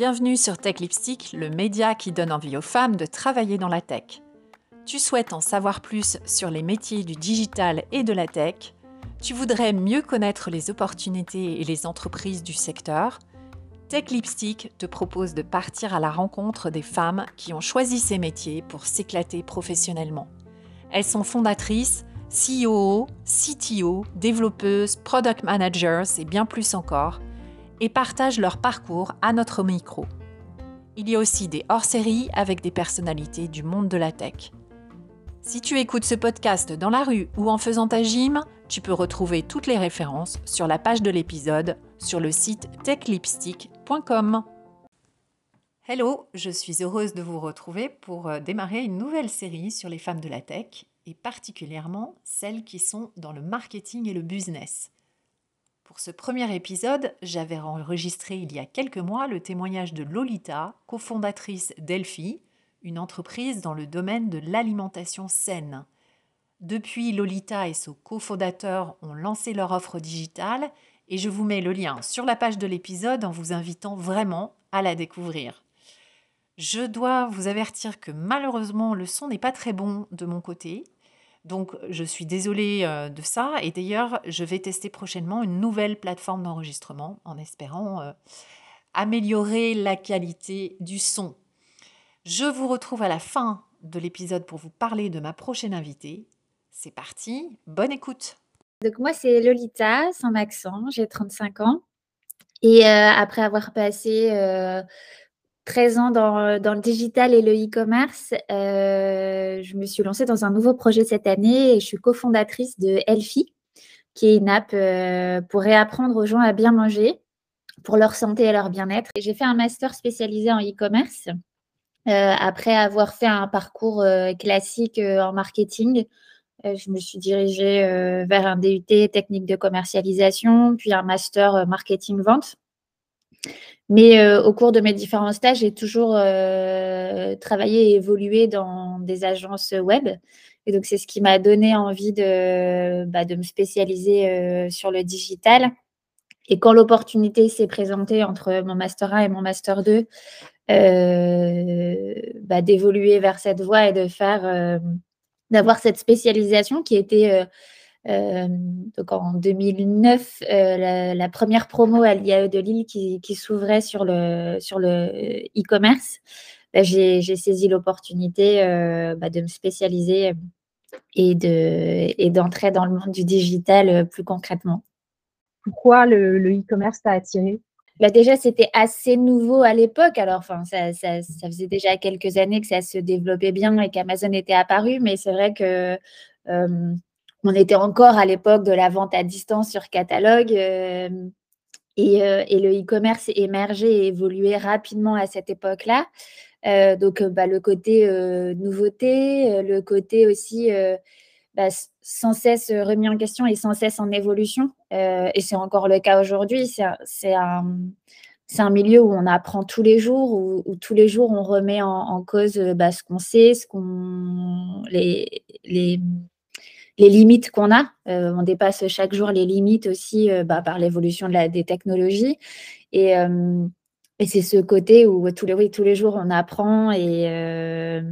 Bienvenue sur Tech Lipstick, le média qui donne envie aux femmes de travailler dans la tech. Tu souhaites en savoir plus sur les métiers du digital et de la tech Tu voudrais mieux connaître les opportunités et les entreprises du secteur Tech Lipstick te propose de partir à la rencontre des femmes qui ont choisi ces métiers pour s'éclater professionnellement. Elles sont fondatrices, CEO, CTO, développeuses, product managers et bien plus encore, et partagent leur parcours à notre micro. Il y a aussi des hors-séries avec des personnalités du monde de la tech. Si tu écoutes ce podcast dans la rue ou en faisant ta gym, tu peux retrouver toutes les références sur la page de l'épisode sur le site techlipstick.com. Hello, je suis heureuse de vous retrouver pour euh, démarrer une nouvelle série sur les femmes de la tech et particulièrement celles qui sont dans le marketing et le business. Pour ce premier épisode, j'avais enregistré il y a quelques mois le témoignage de Lolita, cofondatrice d'Elphi, une entreprise dans le domaine de l'alimentation saine. Depuis, Lolita et son cofondateur ont lancé leur offre digitale et je vous mets le lien sur la page de l'épisode en vous invitant vraiment à la découvrir. Je dois vous avertir que malheureusement le son n'est pas très bon de mon côté. Donc je suis désolée euh, de ça et d'ailleurs je vais tester prochainement une nouvelle plateforme d'enregistrement en espérant euh, améliorer la qualité du son. Je vous retrouve à la fin de l'épisode pour vous parler de ma prochaine invitée. C'est parti, bonne écoute. Donc moi c'est Lolita Saint-Maxent, j'ai 35 ans et euh, après avoir passé 13 ans dans, le digital et le e-commerce, euh, je me suis lancée dans un nouveau projet cette année et je suis cofondatrice de Elfi, qui est une app euh, pour réapprendre aux gens à bien manger pour leur santé et leur bien-être. J'ai fait un master spécialisé en e-commerce euh, après avoir fait un parcours classique en marketing. je me suis dirigée vers un DUT technique de commercialisation, puis un master marketing-vente. Mais euh, au cours de mes différents stages, j'ai toujours euh, travaillé et évolué dans des agences web. Et donc, c'est ce qui m'a donné envie de, bah, de me spécialiser euh, sur le digital. Et quand l'opportunité s'est présentée entre mon Master 1 et mon Master 2, bah, d'évoluer vers cette voie et de faire, d'avoir cette spécialisation qui était donc en 2009, euh, la, première promo à l'IAE de Lille qui, s'ouvrait sur le sur le e-commerce, bah, j'ai saisi l'opportunité euh, bah, de me spécialiser et de et d'entrer dans le monde du digital plus concrètement. Pourquoi le e-commerce t'a attiré? Bah déjà, c'était assez nouveau à l'époque. Alors, enfin, ça, ça, ça, faisait déjà quelques années que ça se développait bien et qu'Amazon était apparu, mais c'est vrai que on était encore à l'époque de la vente à distance sur catalogue. Euh, euh, et, le e-commerce émergeait et évoluait rapidement à cette époque-là. Euh, donc, bah, le côté nouveauté, le côté aussi bah, sans cesse remis en question et sans cesse en évolution. et c'est encore le cas aujourd'hui. C'est un, milieu où on apprend tous les jours, où, tous les jours on remet en, cause bah, ce qu'on sait, ce qu'on les, les les limites qu'on a. Euh, on dépasse chaque jour les limites aussi euh, bah, par l'évolution de des technologies. Et, euh, et c'est ce côté où tous les, oui, tous les jours on apprend et,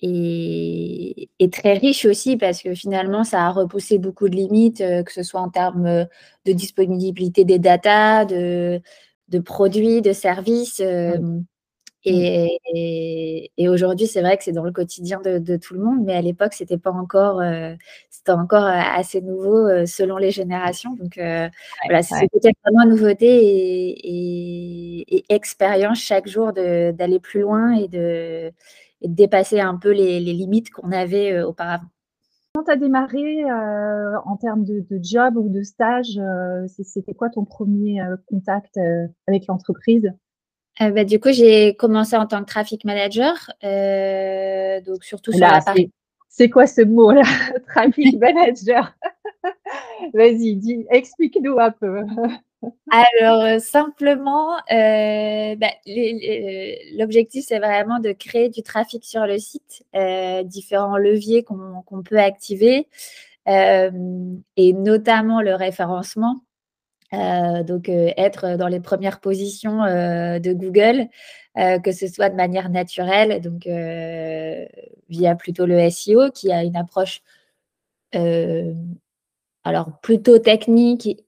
et, très riche aussi parce que finalement ça a repoussé beaucoup de limites, que ce soit en termes de disponibilité des datas, de, produits, de services. Et, aujourd'hui, c'est vrai que c'est dans le quotidien de, tout le monde, mais à l'époque, c'était pas encore, euh, c'était encore euh, assez nouveau euh, selon les générations. Donc voilà, c'est peut-être vraiment nouveauté et, expérience chaque jour d'aller plus loin et de, dépasser un peu les, limites qu'on avait auparavant. Quand tu as démarré en termes de, de, job ou de stage, c'était quoi ton premier contact avec l'entreprise? Euh, bah, du coup, j'ai commencé en tant que traffic manager, euh, donc surtout sur la partie. C'est quoi ce mot-là, traffic manager Vas-y, explique-nous un peu. Alors, euh, simplement, bah, l'objectif, c'est vraiment de créer du trafic sur le site, différents leviers qu'on peut activer, et notamment le référencement. Donc, être dans les premières positions de Google, que ce soit de manière naturelle, donc via plutôt le SEO, qui a une approche alors plutôt technique,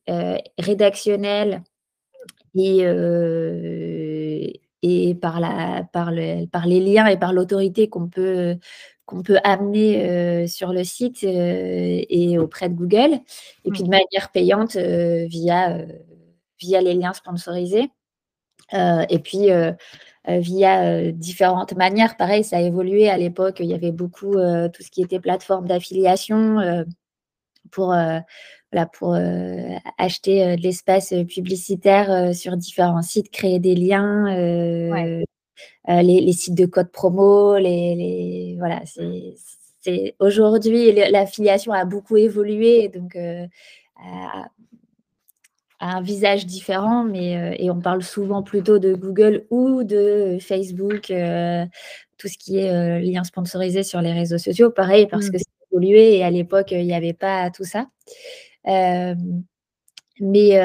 rédactionnelle et, et par, la, par, le, par les liens et par l'autorité qu'on peut, qu'on peut amener sur le site et auprès de Google, et puis de mmh. manière payante via, via les liens sponsorisés. et puis via différentes manières. Pareil, ça a évolué à l'époque. Il y avait beaucoup tout ce qui était plateforme d'affiliation pour, voilà, pour acheter de l'espace publicitaire sur différents sites, créer des liens. les, sites de code promo, les, voilà, c'est aujourd'hui l'affiliation a beaucoup évolué, donc a, un visage différent, mais et on parle souvent plutôt de Google ou de Facebook, tout ce qui est lien sponsorisé sur les réseaux sociaux, pareil parce que mmh. c'est évolué et à l'époque il n'y avait pas tout ça. Mais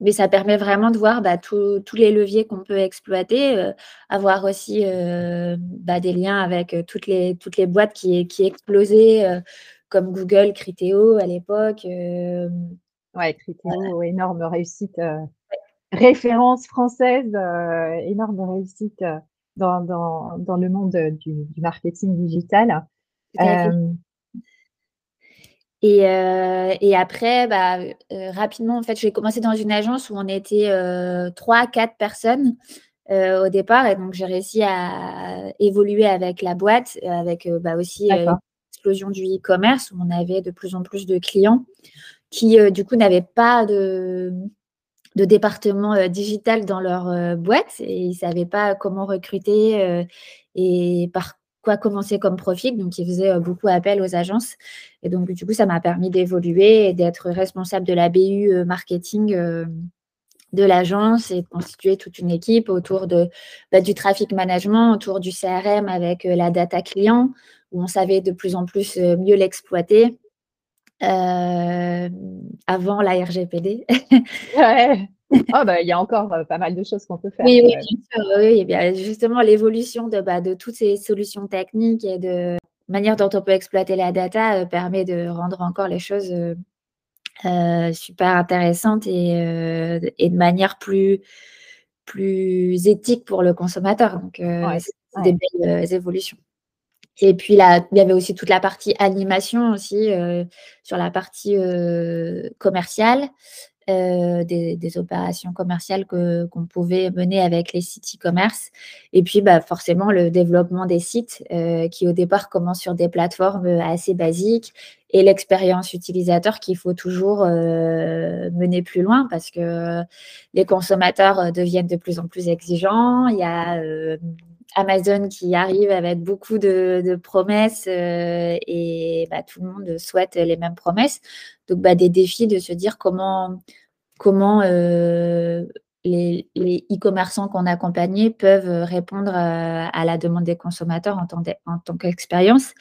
mais ça permet vraiment de voir bah, tous les leviers qu'on peut exploiter, avoir aussi bah, des liens avec toutes les, toutes les boîtes qui, qui explosaient, comme Google, Criteo à l'époque. ouais, Criteo, énorme réussite. Référence française, énorme réussite dans, dans, dans, le monde du, du marketing digital. Et, euh, et, après, bah, euh, rapidement, en fait, j'ai commencé dans une agence où on était euh, trois, quatre personnes au départ. Et donc, j'ai réussi à évoluer avec la boîte, avec bah, aussi l'explosion du e-commerce où on avait de plus en plus de clients qui, du coup, n'avaient pas de, de département digital dans leur boîte et ils ne savaient pas comment recruter et par quoi commencer comme profil. Donc, ils faisaient beaucoup appel aux agences. Et donc, du coup, ça m'a permis d'évoluer et d'être responsable de la BU marketing de l'agence et de constituer toute une équipe autour de, bah, du traffic management, autour du CRM avec la data client, où on savait de plus en plus mieux l'exploiter. avant la RGPD. Oh, bah, il y a encore pas mal de choses qu'on peut faire. Oui, oui, bien bien justement, l'évolution de, bah, de toutes ces solutions techniques et de manière dont on peut exploiter la data permet de rendre encore les choses super intéressantes et, et, de manière plus, plus éthique pour le consommateur. Donc, c'est des belles évolutions. Et puis là, il y avait aussi toute la partie animation aussi sur la partie commerciale. Euh, des, opérations commerciales qu'on pouvait mener avec les sites e-commerce. Et puis, bah, forcément, le développement des sites euh, qui, au départ, commencent sur des plateformes assez basiques et l'expérience utilisateur qu'il faut toujours euh, mener plus loin parce que les consommateurs deviennent de plus en plus exigeants. Il y a Amazon qui arrive avec beaucoup de, promesses et bah, tout le monde souhaite les mêmes promesses. Donc, bah, des défis de se dire comment, comment euh, les e-commerçants qu'on accompagnait peuvent répondre à, la demande des consommateurs en tant, en tant qu'expérience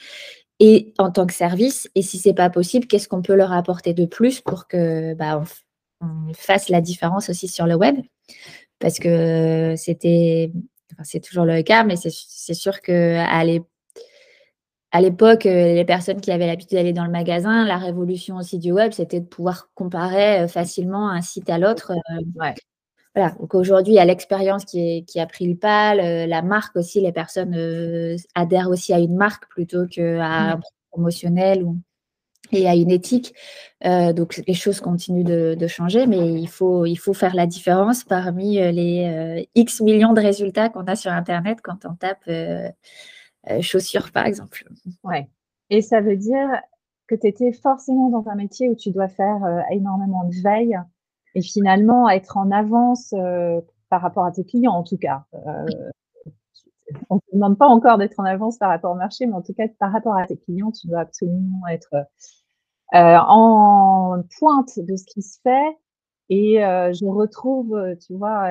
et en tant que service. Et si ce n'est pas possible, qu'est-ce qu'on peut leur apporter de plus pour que bah, on, fasse la différence aussi sur le web? Parce que c'était, c'est toujours le cas, mais c'est sûr qu'à l'époque, à l'époque, euh, les personnes qui avaient l'habitude d'aller dans le magasin, la révolution aussi du web, c'était de pouvoir comparer euh, facilement un site à l'autre. Euh, voilà. Donc aujourd'hui, il y a l'expérience qui, qui, a pris le pas, la marque aussi, les personnes adhèrent aussi à une marque plutôt qu'à un promotionnel ou, et à une éthique. donc les choses continuent de, changer, mais il faut, il faut faire la différence parmi les X millions de résultats qu'on a sur Internet quand on tape euh, chaussures, par exemple. Ouais. Et ça veut dire que tu étais forcément dans un métier où tu dois faire euh, énormément de veille et finalement être en avance euh, par rapport à tes clients, en tout cas. on ne te demande pas encore d'être en avance par rapport au marché, mais en tout cas, par rapport à tes clients, tu dois absolument être en pointe de ce qui se fait et je retrouve, tu vois,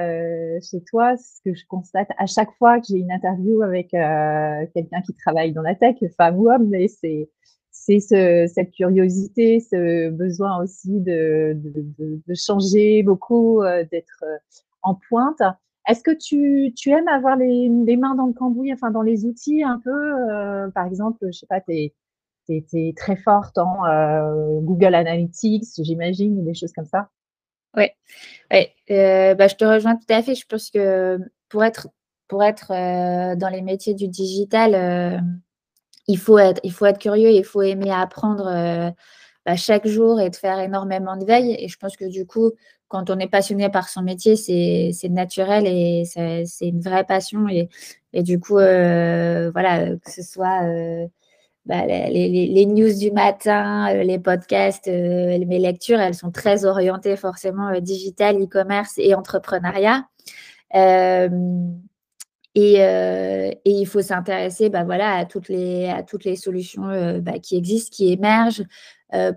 chez toi, ce que je constate à chaque fois que j'ai une interview avec quelqu'un qui travaille dans la tech, femme ou homme, mais c'est c'est ce, cette curiosité, ce besoin aussi de, de, de, changer beaucoup, euh, d'être euh, en pointe. Est-ce que tu, tu, aimes avoir les, les, mains dans le cambouis, enfin dans les outils un peu euh, Par exemple, je sais pas, tu es, es, très forte en Google Analytics, j'imagine, des choses comme ça Oui, ouais. bah, je te rejoins tout à fait. Je pense que pour être, pour être dans les métiers du digital, il faut être, il faut être curieux, il faut aimer apprendre euh, bah, chaque jour et de faire énormément de veille. Et je pense que du coup, quand on est passionné par son métier, c'est naturel et c'est une vraie passion. Et, et du coup, euh, voilà, que ce soit euh, bah, les, news du matin, les podcasts, mes lectures, elles sont très orientées forcément digital, e-commerce et entrepreneuriat. Euh, et, il faut s'intéresser bah, voilà, à, toutes les, à toutes les solutions euh, bah, qui existent, qui émergent, euh,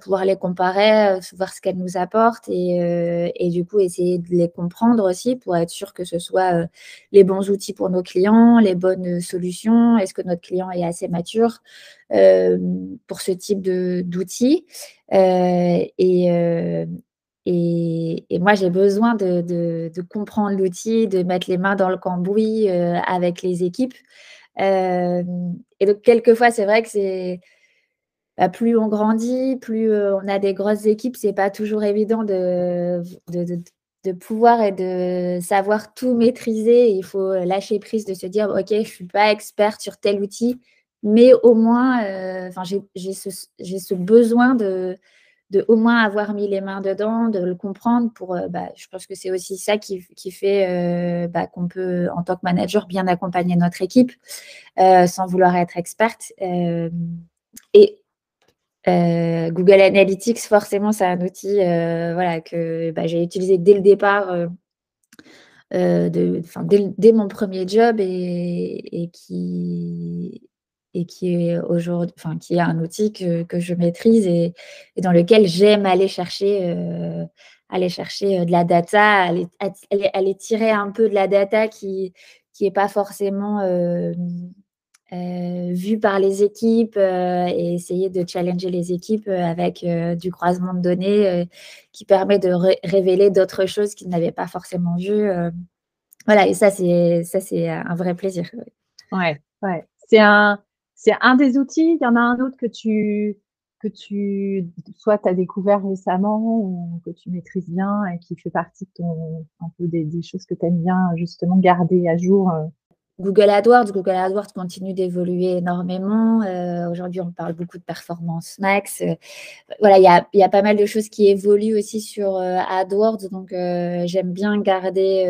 pouvoir les comparer, voir ce qu'elles nous apportent et, et, du coup essayer de les comprendre aussi pour être sûr que ce soit les bons outils pour nos clients, les bonnes solutions. Est-ce que notre client est assez mature pour ce type d'outils? Et, et, moi, j'ai besoin de, comprendre l'outil, de mettre les mains dans le cambouis euh, avec les équipes. Euh, et donc, quelquefois, c'est vrai que c'est bah, plus on grandit, plus euh, on a des grosses équipes, c'est pas toujours évident de, pouvoir et de savoir tout maîtriser. Il faut lâcher prise, de se dire, OK, je suis pas experte sur tel outil, mais au moins, j'ai ce, besoin de au moins avoir mis les mains dedans, de le comprendre. Pour, euh, bah, je pense que c'est aussi ça qui, fait euh, bah, qu'on peut, en tant que manager, bien accompagner notre équipe euh, sans vouloir être experte. et Google Analytics, forcément, c'est un outil voilà, que bah, j'ai utilisé dès le départ. de, dès, mon premier job et, qui, est aujourd'hui, un outil que, je maîtrise et, dans lequel j'aime aller chercher, euh, aller chercher euh, de la data, aller, tirer un peu de la data qui qui est pas forcément euh, euh vue par les équipes et essayer de challenger les équipes avec du croisement de données qui permet de révéler d'autres choses qu'ils n'avaient pas forcément vues. voilà, et ça c'est un vrai plaisir. Ouais, ouais. C'est un un des outils. Il y en a un autre que tu, que tu, soit tu as découvert récemment ou que tu maîtrises bien et qui fait partie de ton, un peu des, choses que tu aimes bien justement garder à jour. Euh. Google AdWords, Google AdWords continue d'évoluer énormément. Euh, aujourd'hui, on parle beaucoup de performance max. Euh, voilà, il y a, y a, pas mal de choses qui évoluent aussi sur AdWords. Donc, j'aime bien garder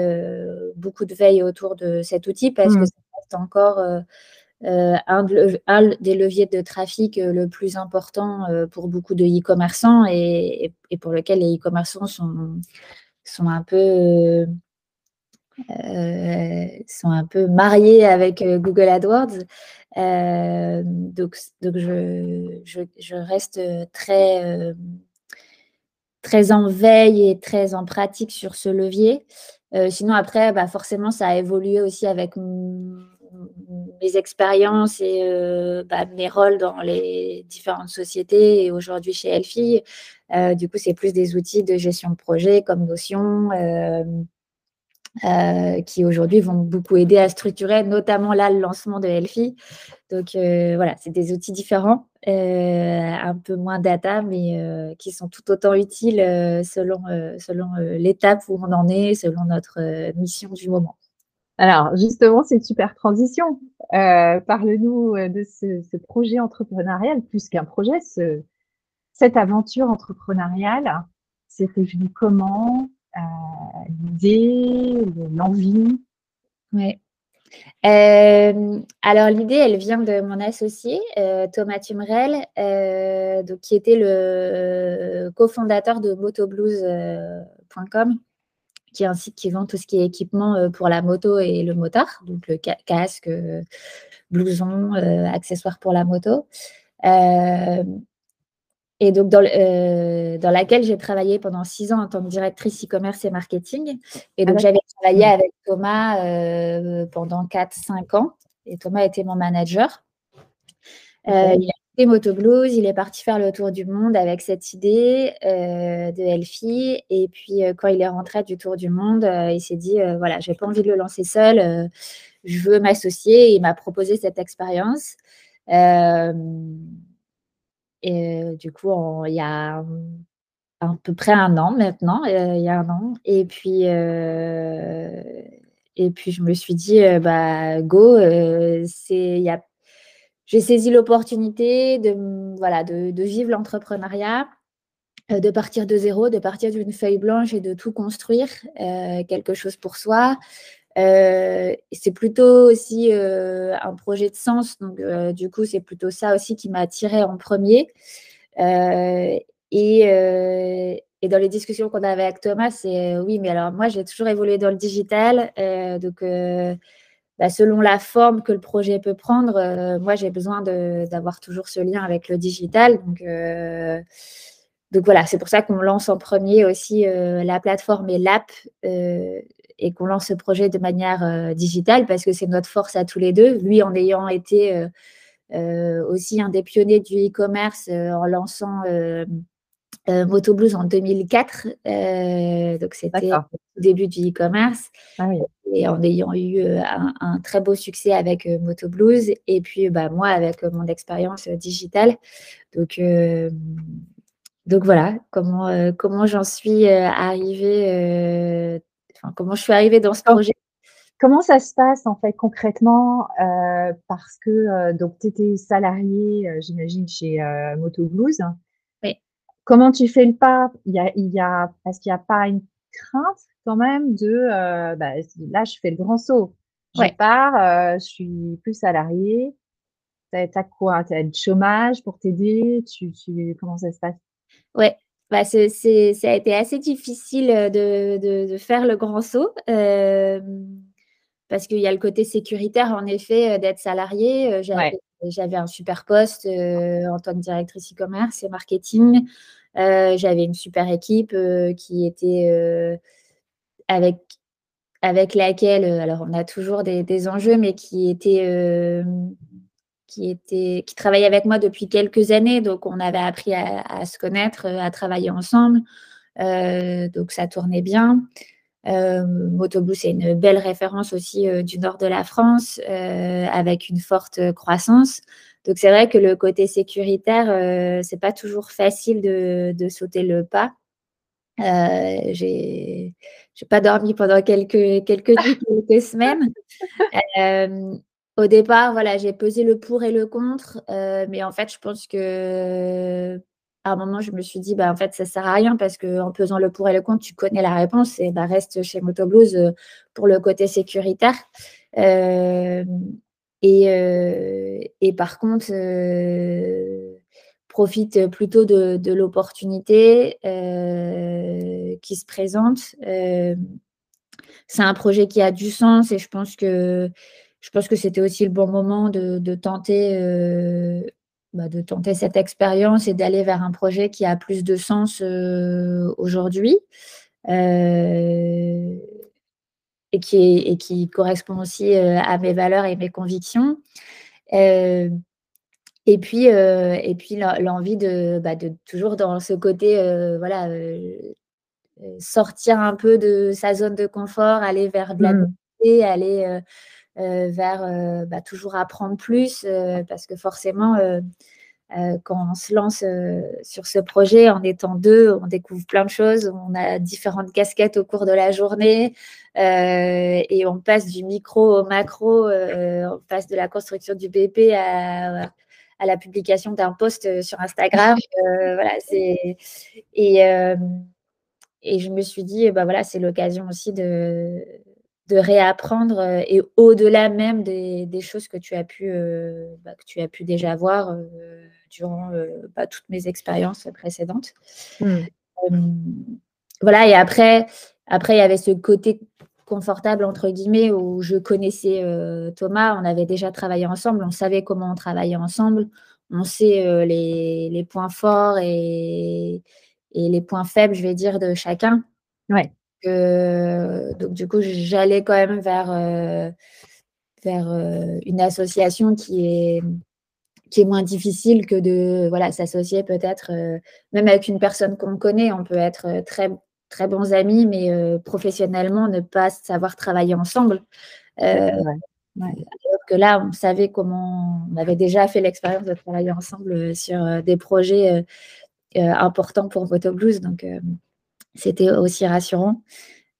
beaucoup de veille autour de cet outil parce que ça reste encore euh, un, des leviers de trafic euh, le plus important euh, pour beaucoup de e-commerçants et, pour lequel les e-commerçants sont, sont un peu sont un peu mariés avec Google AdWords. donc, donc je, reste très, très en veille et très en pratique sur ce levier. sinon, après, bah forcément, ça a évolué aussi avec mes expériences et euh, bah, mes rôles dans les différentes sociétés et aujourd'hui chez Elfie. Euh, du coup, c'est plus des outils de gestion de projet comme Notion euh, qui aujourd'hui vont beaucoup aider à structurer, notamment là, le lancement de Elfie. Donc voilà, c'est des outils différents, un peu moins data, mais qui sont tout autant utiles selon, selon l'étape où on en est, selon notre mission du moment. Alors, justement, c'est une super transition. Euh, Parle-nous euh, de ce, ce, projet entrepreneurial, plus qu'un projet, ce, cette aventure entrepreneuriale. C'est venu comment? euh, L'idée, l'envie Oui. Euh, alors l'idée, elle vient de mon associé euh, Thomas Tumrel, euh, qui était le cofondateur de motoblues.com qui est un site qui vend tout ce qui est équipement euh, pour la moto et le motard, donc le casque, euh, blouson, euh, accessoires pour la moto. Et donc, dans, dans laquelle j'ai travaillé pendant six ans en tant que directrice e-commerce et marketing. Et donc, ah j'avais travaillé avec Thomas pendant 4-5 ans. Et Thomas était mon manager. Il a quitté Moto Blues, il est parti faire le tour du monde avec cette idée de Elfie. Et puis, quand il est rentré du tour du monde, il s'est dit voilà, j'ai pas envie de le lancer seul, je veux m'associer. Il m'a proposé cette expérience. Et du coup, il y a à peu près un an maintenant, il y a un an. Et puis, et puis je me suis dit, bah, go, c'est, y a j'ai saisi l'opportunité de, voilà, de, vivre l'entrepreneuriat, euh, de partir de zéro, de partir d'une feuille blanche et de tout construire, euh, quelque chose pour soi. Euh, c'est plutôt aussi un projet de sens, donc du coup, c'est plutôt ça aussi qui m'a attiré en premier. Et, dans les discussions qu'on avait avec Thomas, c'est oui, mais alors moi, j'ai toujours évolué dans le digital, donc bah, selon la forme que le projet peut prendre, euh, moi, j'ai besoin d'avoir toujours ce lien avec le digital. Donc, euh, voilà, c'est pour ça qu'on lance en premier aussi euh, la plateforme et l'app et qu'on lance ce projet de manière digitale parce que c'est notre force à tous les deux. Lui, en ayant été aussi un des pionniers du e-commerce en lançant euh, Moto Blues en 2004. Euh, donc, c'était au début du e-commerce. Ah et en ayant eu euh, un, très beau succès avec Moto Blues. Et puis, bah, moi, avec mon expérience digitale. Donc, donc voilà, comment, comment j'en suis arrivée, comment je suis arrivée dans ce projet? Comment ça se passe en fait concrètement? Parce que donc tu étais salarié, j'imagine, chez Moto Blues. Comment tu fais le pas? Il y a, il y a, Est-ce qu'il n'y a pas une crainte quand même de euh, bah, là, je fais le grand saut. Je pars, euh, je suis plus salarié. Tu as, quoi? Tu as du chômage pour t'aider? Tu, tu, Comment ça se passe? Ouais, bah, c'est, ça a été assez difficile de, de, de faire le grand saut. Euh, parce qu'il y a le côté sécuritaire, en effet, d'être salarié. J'avais, j'avais un super poste en tant que directrice e-commerce et marketing. Euh, j'avais une super équipe euh, qui était euh, avec, avec laquelle, alors on a toujours des, enjeux, mais qui était, qui était, qui travaillait avec moi depuis quelques années. Donc on avait appris à, se connaître, à travailler ensemble. donc ça tournait bien. Euh, Motobus c'est une belle référence aussi du nord de la France, avec une forte croissance. Donc c'est vrai que le côté sécuritaire, euh, c'est pas toujours facile de, sauter le pas. Euh, j'ai pas dormi pendant quelques quelques quelques semaines. Euh, au départ, voilà, j'ai pesé le pour et le contre, euh, mais en fait, je pense que à un moment, je me suis dit, bah, en fait, ça sert à rien parce qu'en pesant le pour et le contre, tu connais la réponse et bah, reste chez Motoblues pour le côté sécuritaire. Euh, et, par contre, euh, profite plutôt de, l'opportunité euh, qui se présente. c'est un projet qui a du sens et je pense que je pense que c'était aussi le bon moment de, tenter bah, de tenter cette expérience et d'aller vers un projet qui a plus de sens aujourd'hui et qui, et qui correspond aussi euh, à mes valeurs et mes convictions. Euh, et puis, euh, et puis l'envie de, bah, de, toujours dans ce côté, voilà, sortir un peu de sa zone de confort, aller vers de la mmh. aller vers bah, toujours apprendre plus, parce que forcément, euh, quand on se lance euh, sur ce projet, en étant deux, on découvre plein de choses, on a différentes casquettes au cours de la journée euh, et on passe du micro au macro, on passe de la construction du BP à, la publication d'un post sur Instagram. voilà, et, et je me suis dit, bah voilà, c'est l'occasion aussi de, de réapprendre et au-delà même des, choses que tu as pu, bah, que tu as pu déjà voir durant bah, toutes mes expériences précédentes. Mmh. voilà, et après, après, il y avait ce côté confortable, entre guillemets, où je connaissais Thomas, on avait déjà travaillé ensemble, on savait comment on travaillait ensemble, on sait les, points forts et, et, les points faibles, je vais dire, de chacun. Ouais. Donc, du coup, j'allais quand même vers, vers une association qui est qui est moins difficile que de voilà, s'associer peut-être, même avec une personne qu'on connaît, on peut être très, très bons amis, mais professionnellement, ne pas savoir travailler ensemble. Alors que là, on savait comment, on avait déjà fait l'expérience de travailler ensemble sur des projets importants pour Voto Blues, donc c'était aussi rassurant.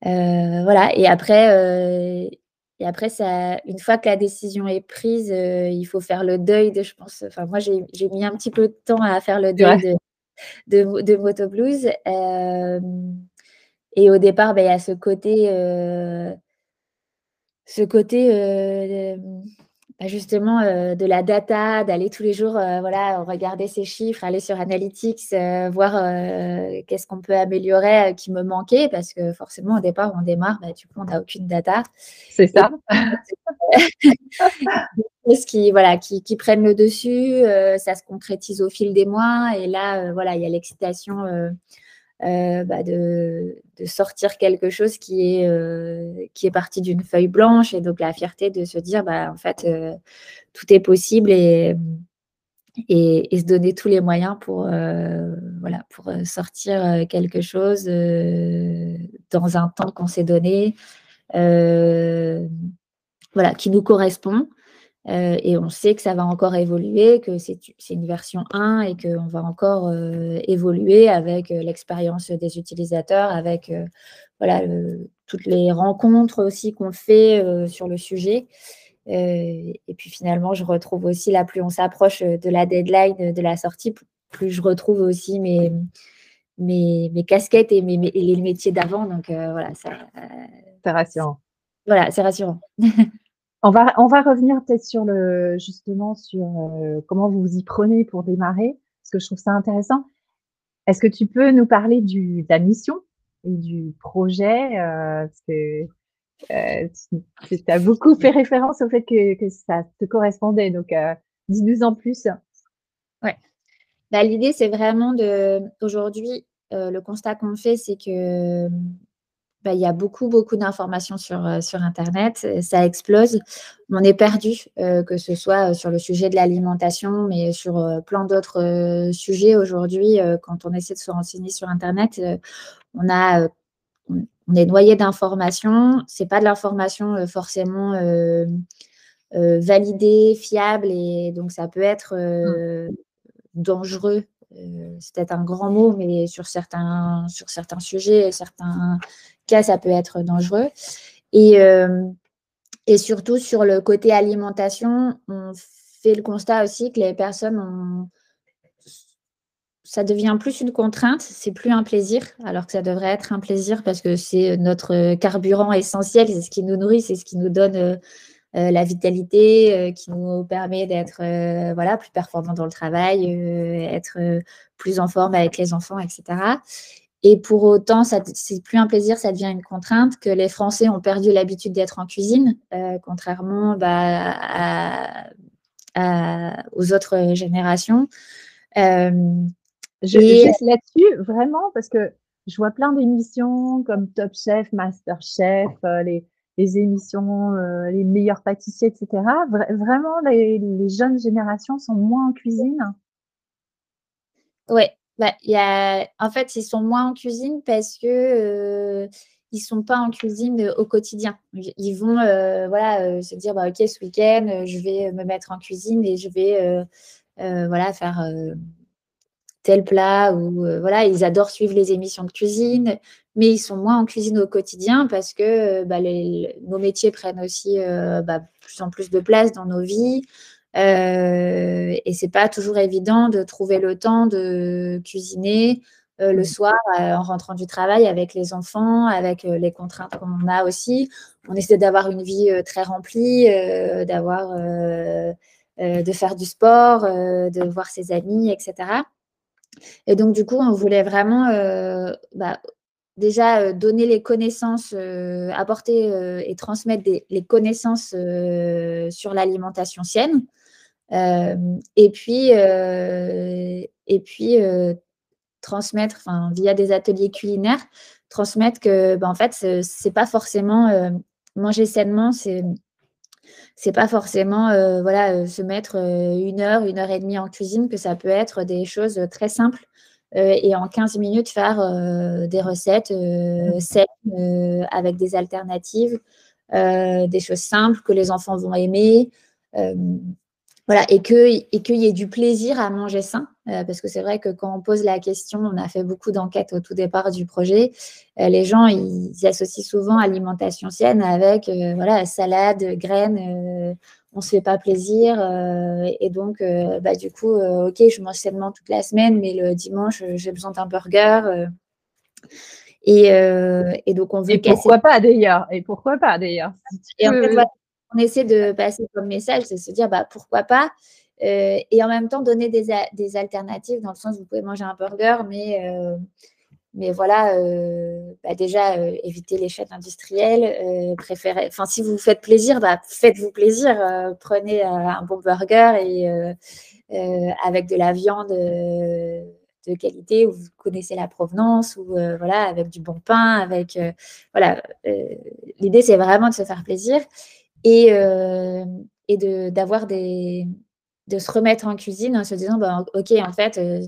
voilà, et après, et après, ça, une fois que la décision est prise, euh, il faut faire le deuil de, je pense, enfin, moi, j'ai mis un petit peu de temps à faire le deuil de, de, de, Moto Blues. Euh, et au départ, ben, il y a ce côté, euh, ce côté bah, justement euh, de la data, d'aller tous les jours euh, voilà, regarder ces chiffres, aller sur Analytics, euh, voir qu'est-ce qu'on peut améliorer qui me manquait, parce que forcément, au départ, on démarre, bah, du coup, on n'a aucune data. C'est ça. ce qui, voilà, qui, qui, prennent le dessus, ça se concrétise au fil des mois, et là, voilà, il y a l'excitation euh, bah, de, sortir quelque chose qui est, euh, qui est parti d'une feuille blanche et donc la fierté de se dire bah, en fait euh, tout est possible et, et, se donner tous les moyens pour, voilà, pour sortir quelque chose dans un temps qu'on s'est donné voilà, qui nous correspond euh, et on sait que ça va encore évoluer, que c'est une version 1 et qu'on va encore euh, évoluer avec euh, l'expérience des utilisateurs, avec voilà, toutes les rencontres aussi qu'on fait sur le sujet. et puis finalement, je retrouve aussi, là, plus on s'approche de la deadline de la sortie, plus je retrouve aussi mes, mes, mes casquettes et, mes, les métiers d'avant. Donc voilà, ça. c'est rassurant. Voilà, c'est rassurant. On va, on va revenir peut-être sur le, justement, sur euh, comment vous vous y prenez pour démarrer, parce que je trouve ça intéressant. Est-ce que tu peux nous parler du, de la mission et du projet euh, que euh, tu as beaucoup fait référence au fait que, que ça te correspondait. Donc, euh, dis-nous en plus. Ouais. Bah, L'idée, c'est vraiment de. Aujourd'hui, le constat qu'on fait, c'est que bah, il y a beaucoup, beaucoup d'informations sur, euh, sur Internet. Ça explose. On est perdu, euh, que ce soit sur le sujet de l'alimentation, mais sur euh, plein d'autres sujets aujourd'hui. quand on essaie de se renseigner sur Internet, on, a, on est noyé d'informations. Ce n'est pas de l'information forcément validée, fiable, et donc ça peut être dangereux c'est peut-être un grand mot, mais sur certains, sur certains sujets, certains cas, ça peut être dangereux. Et, euh, et surtout sur le côté alimentation, on fait le constat aussi que les personnes ont ça devient plus une contrainte, c'est plus un plaisir, alors que ça devrait être un plaisir parce que c'est notre carburant essentiel, c'est ce qui nous nourrit, c'est ce qui nous donne euh, euh, la vitalité, qui nous permet d'être voilà, plus performant dans le travail, être plus en forme avec les enfants, etc. Et pour autant, c'est plus un plaisir, ça devient une contrainte que les Français ont perdu l'habitude d'être en cuisine, euh, contrairement bah, aux autres générations. Euh, je, et... là-dessus, vraiment, parce que je vois plein d'émissions comme Top Chef, Master Chef, euh, les, émissions, les meilleurs pâtissiers, etc. vraiment, les, les, jeunes générations sont moins en cuisine. Oui, bah, y a, en fait, ils sont moins en cuisine parce que euh, ils sont pas en cuisine au quotidien. Ils vont euh, voilà, euh, se dire bah, ok ce week-end je vais me mettre en cuisine et je vais voilà faire tel plat ou voilà ils adorent suivre les émissions de cuisine, mais ils sont moins en cuisine au quotidien parce que bah, nos métiers prennent aussi bah, plus en plus de place dans nos vies. Euh, et c'est pas toujours évident de trouver le temps de cuisiner euh, le mmh. soir euh, en rentrant du travail avec les enfants, avec les contraintes qu'on a aussi. On essaie d'avoir une vie très remplie, d'avoir, de faire du sport, de voir ses amis, etc. Et donc, du coup, on voulait vraiment bah, déjà donner les connaissances, apporter et transmettre les connaissances sur l'alimentation sienne, euh, et puis, et puis transmettre, enfin, via des ateliers culinaires, transmettre que, ben, en fait, c'est pas forcément manger sainement, c'est c'est pas forcément voilà, se mettre une heure, une heure et demie en cuisine, que ça peut être des choses très simples et en 15 minutes faire des recettes saines avec des alternatives, des choses simples que les enfants vont aimer. Voilà, et qu'il et qu'il y ait du plaisir à manger sain, euh, parce que c'est vrai que quand on pose la question, on a fait beaucoup d'enquêtes au tout départ du projet, euh, les gens, ils, associent souvent alimentation saine avec, euh, voilà, salade, graines, on se fait pas plaisir, et donc, bah, du coup, ok, je mange sainement toute la semaine, mais le dimanche, j'ai besoin d'un burger. Et, et, donc, on veut et pourquoi pas d'ailleurs Et pourquoi pas d'ailleurs Et en fait, voilà, on essaie de passer comme message, c'est se dire bah, pourquoi pas. Euh, et en même temps, donner des, alternatives dans le sens où vous pouvez manger un burger, mais, euh, voilà, euh, bah, déjà, éviter les chaînes industrielles. préférer, enfin, si vous vous faites plaisir, bah, faites-vous plaisir. prenez un bon burger avec de la viande de qualité où vous connaissez la provenance ou voilà avec du bon pain avec voilà l'idée c'est vraiment de se faire plaisir et, euh, et de, d'avoir des, de se remettre en cuisine en se disant, bah, OK, en fait, euh,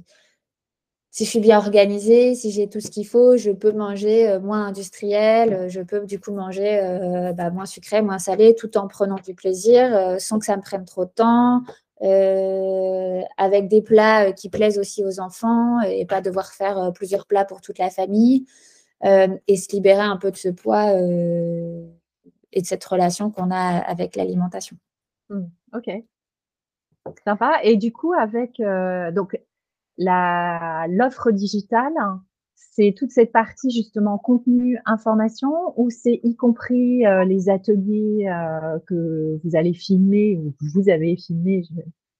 si je suis bien organisée, si j'ai tout ce qu'il faut, je peux manger euh, moins industriel, je peux du coup manger bah, moins sucré, moins salé, tout en prenant du plaisir, sans que ça me prenne trop de temps, avec des plats qui plaisent aussi aux enfants et pas devoir faire plusieurs plats pour toute la famille, et se libérer un peu de ce poids et de cette relation qu'on a avec l'alimentation. Mmh, ok. Sympa. Et du coup, avec euh, donc l'offre digitale, c'est toute cette partie justement contenu, information, ou c'est y compris euh, les ateliers euh, que vous allez filmer ou que vous avez filmé,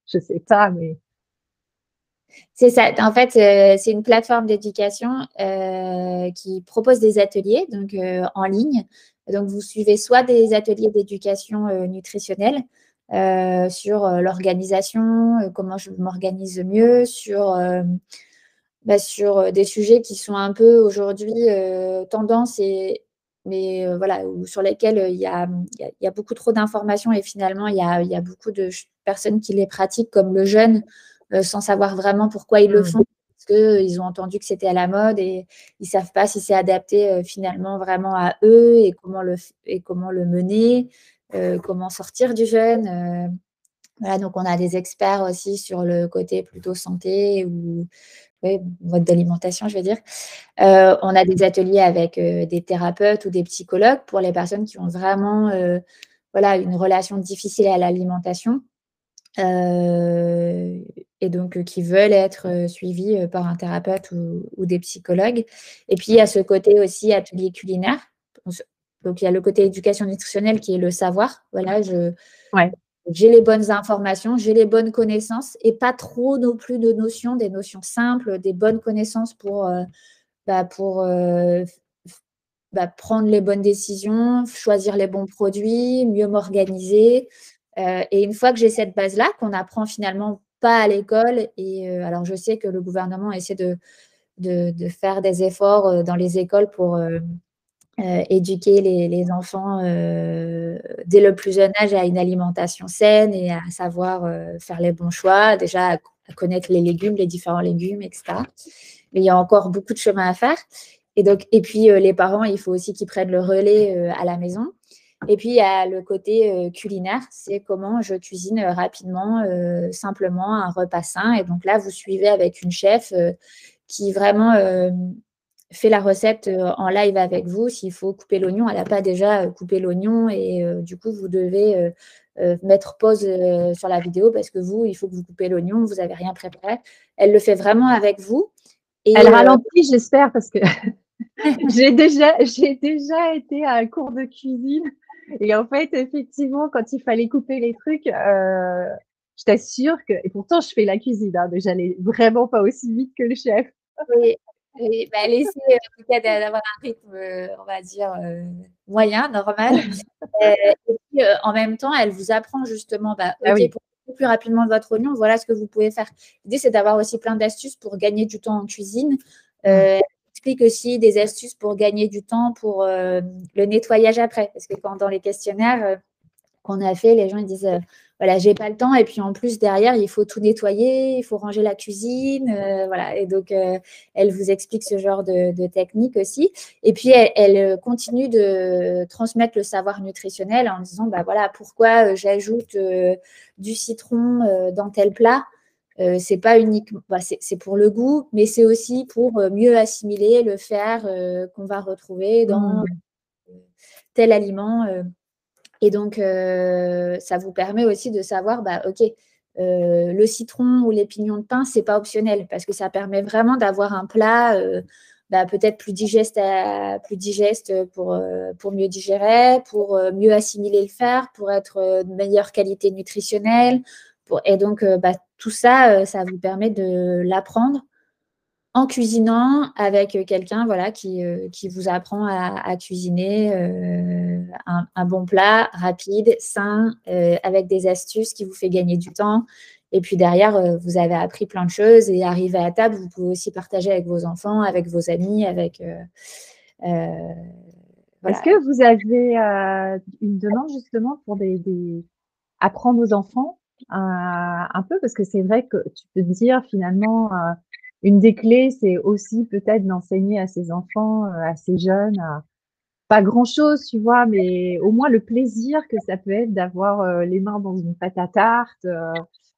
je ne sais pas, mais c'est ça. En fait, c'est une plateforme d'éducation qui propose des ateliers donc en ligne donc, vous suivez soit des ateliers d'éducation euh, nutritionnelle euh, sur euh, l'organisation, comment je m'organise mieux, sur, bah, sur des sujets qui sont un peu aujourd'hui tendance et mais voilà, sur lesquels il y a, y a, beaucoup trop d'informations et finalement, il y a, y a, beaucoup de personnes qui les pratiquent, comme le jeûne, sans savoir vraiment pourquoi ils le mmh. font qu'ils ont entendu que c'était à la mode et ils ne savent pas si c'est adapté euh, finalement vraiment à eux et comment le, et comment le mener, euh, comment sortir du jeûne. Euh. voilà, donc on a des experts aussi sur le côté plutôt santé ou mode d'alimentation, je vais dire. on a des ateliers avec des thérapeutes ou des psychologues pour les personnes qui ont vraiment voilà, une relation difficile à l'alimentation. Euh, et donc qui veulent être suivis par un thérapeute ou, des psychologues. Et puis, il y a ce côté aussi atelier culinaire. Donc, il y a le côté éducation nutritionnelle qui est le savoir. Voilà, je, j'ai les bonnes informations, j'ai les bonnes connaissances et pas trop non plus de notions, des notions simples, des bonnes connaissances pour, bah, pour bah, prendre les bonnes décisions, choisir les bons produits, mieux m'organiser. et une fois que j'ai cette base-là, qu'on apprend finalement pas à l'école. Et euh, alors, je sais que le gouvernement essaie de, faire des efforts euh, dans les écoles pour euh, éduquer les, enfants dès le plus jeune âge à une alimentation saine et à savoir faire les bons choix, déjà à, connaître les légumes, les différents légumes, etc. Mais il y a encore beaucoup de chemin à faire. Et, donc, et puis, les parents, il faut aussi qu'ils prennent le relais à la maison. Et puis, il y a le côté euh, culinaire, c'est comment je cuisine euh, rapidement, euh, simplement un repas sain. Et donc là, vous suivez avec une chef qui vraiment fait la recette en live avec vous. S'il faut couper l'oignon, elle n'a pas déjà coupé l'oignon et du coup, vous devez mettre pause sur la vidéo parce que vous, il faut que vous coupez l'oignon, vous n'avez rien préparé. Elle le fait vraiment avec vous. Et, elle ralentit, j'espère, parce que j'ai déjà, j'ai déjà été à un cours de cuisine et en fait, effectivement, quand il fallait couper les trucs, euh, je t'assure que, et pourtant je fais la cuisine, hein, mais j'allais vraiment pas aussi vite que le chef. Oui, oui bah, laissez en tout cas d'avoir un rythme, euh, on va dire, euh, moyen, normal. et puis, en même temps, elle vous apprend justement, bah, ah pour plus rapidement votre oignon, voilà ce que vous pouvez faire. L'idée, c'est d'avoir aussi plein d'astuces pour gagner du temps en cuisine. Mmh explique aussi des astuces pour gagner du temps pour euh, le nettoyage après. Parce que quand dans les questionnaires, qu'on a fait, les gens disent voilà, j'ai pas le temps. Et puis en plus, derrière, il faut tout nettoyer, il faut ranger la cuisine. Euh, voilà. Et donc, euh, elle vous explique ce genre de, technique aussi. Et puis, elle, continue de transmettre le savoir nutritionnel en disant bah voilà, pourquoi euh, j'ajoute du citron dans tel plat. C'est pas uniquement, bah, c'est pour le goût, mais c'est aussi pour mieux assimiler le fer qu'on va retrouver dans mmh. tel aliment. Et donc, euh, ça vous permet aussi de savoir, bah, OK, euh, le citron ou les pignons de pain, c'est pas optionnel parce que ça permet vraiment d'avoir un plat euh, bah, peut-être plus digeste, plus digeste pour, pour mieux digérer, pour mieux assimiler le fer, pour être de meilleure qualité nutritionnelle. Pour... Et donc, bah, tout ça, ça vous permet de l'apprendre en cuisinant avec quelqu'un voilà, qui, euh, qui vous apprend à, cuisiner euh, un, bon plat rapide, sain, euh, avec des astuces qui vous fait gagner du temps. Et puis derrière, vous avez appris plein de choses et arrivé à table, vous pouvez aussi partager avec vos enfants, avec vos amis, avec... Est-ce que vous avez une demande justement pour des, apprendre aux enfants? Un peu parce que c'est vrai que tu peux dire finalement une des clés, c'est aussi peut-être d'enseigner à ses enfants, euh, à ses jeunes, pas grand-chose, tu vois, mais au moins le plaisir que ça peut être d'avoir euh, les mains dans une pâte à tarte, euh,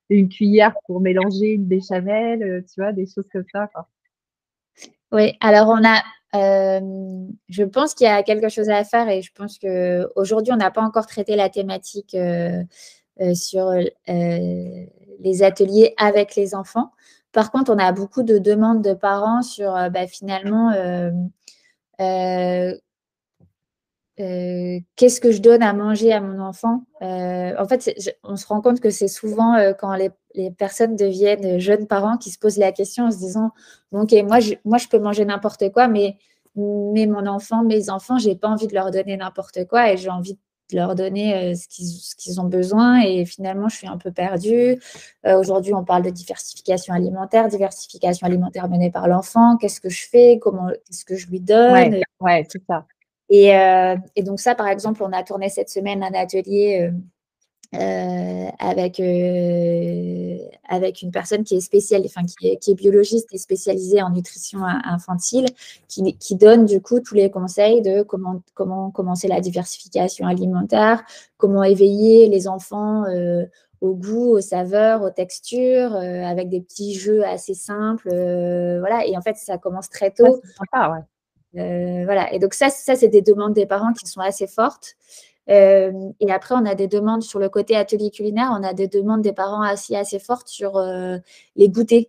une cuillère pour mélanger une béchamel, tu vois, des choses comme ça. Oui, alors on a, je pense qu'il y a quelque chose à faire et je pense qu'aujourd'hui, on n'a pas encore traité la thématique sur les ateliers avec les enfants. Par contre, on a beaucoup de demandes de parents sur euh, bah, finalement euh, euh, qu'est-ce que je donne à manger à mon enfant? En fait, on se rend compte que c'est souvent quand les, personnes deviennent jeunes parents qui se posent la question en se disant Ok, moi je, moi, je peux manger n'importe quoi, mais, mais mon enfant, mes enfants, j'ai pas envie de leur donner n'importe quoi et j'ai envie de leur donner euh, ce qu'ils ont besoin. Et finalement, je suis un peu perdue. Euh, aujourd'hui, on parle de diversification alimentaire, diversification alimentaire menée par l'enfant. Qu'est-ce que je fais? Comment Qu'est-ce que je lui donne? Ouais, c'est ça. Et, euh, et, donc ça, par exemple, on a tourné cette semaine un atelier euh, avec, euh, avec une personne qui est spéciale, enfin, qui est, qui est, biologiste et spécialisée en nutrition infantile, qui, qui, donne du coup tous les conseils de comment, comment commencer la diversification alimentaire, comment éveiller les enfants euh, au goût, aux saveurs, aux textures, avec des petits jeux assez simples. voilà, et en fait, ça commence très tôt. sympa, ouais. voilà, et donc ça, ça c'est des demandes des parents qui sont assez fortes. Euh, et après, on a des demandes sur le côté atelier culinaire, on a des demandes des parents assez, assez fortes sur euh, les goûters.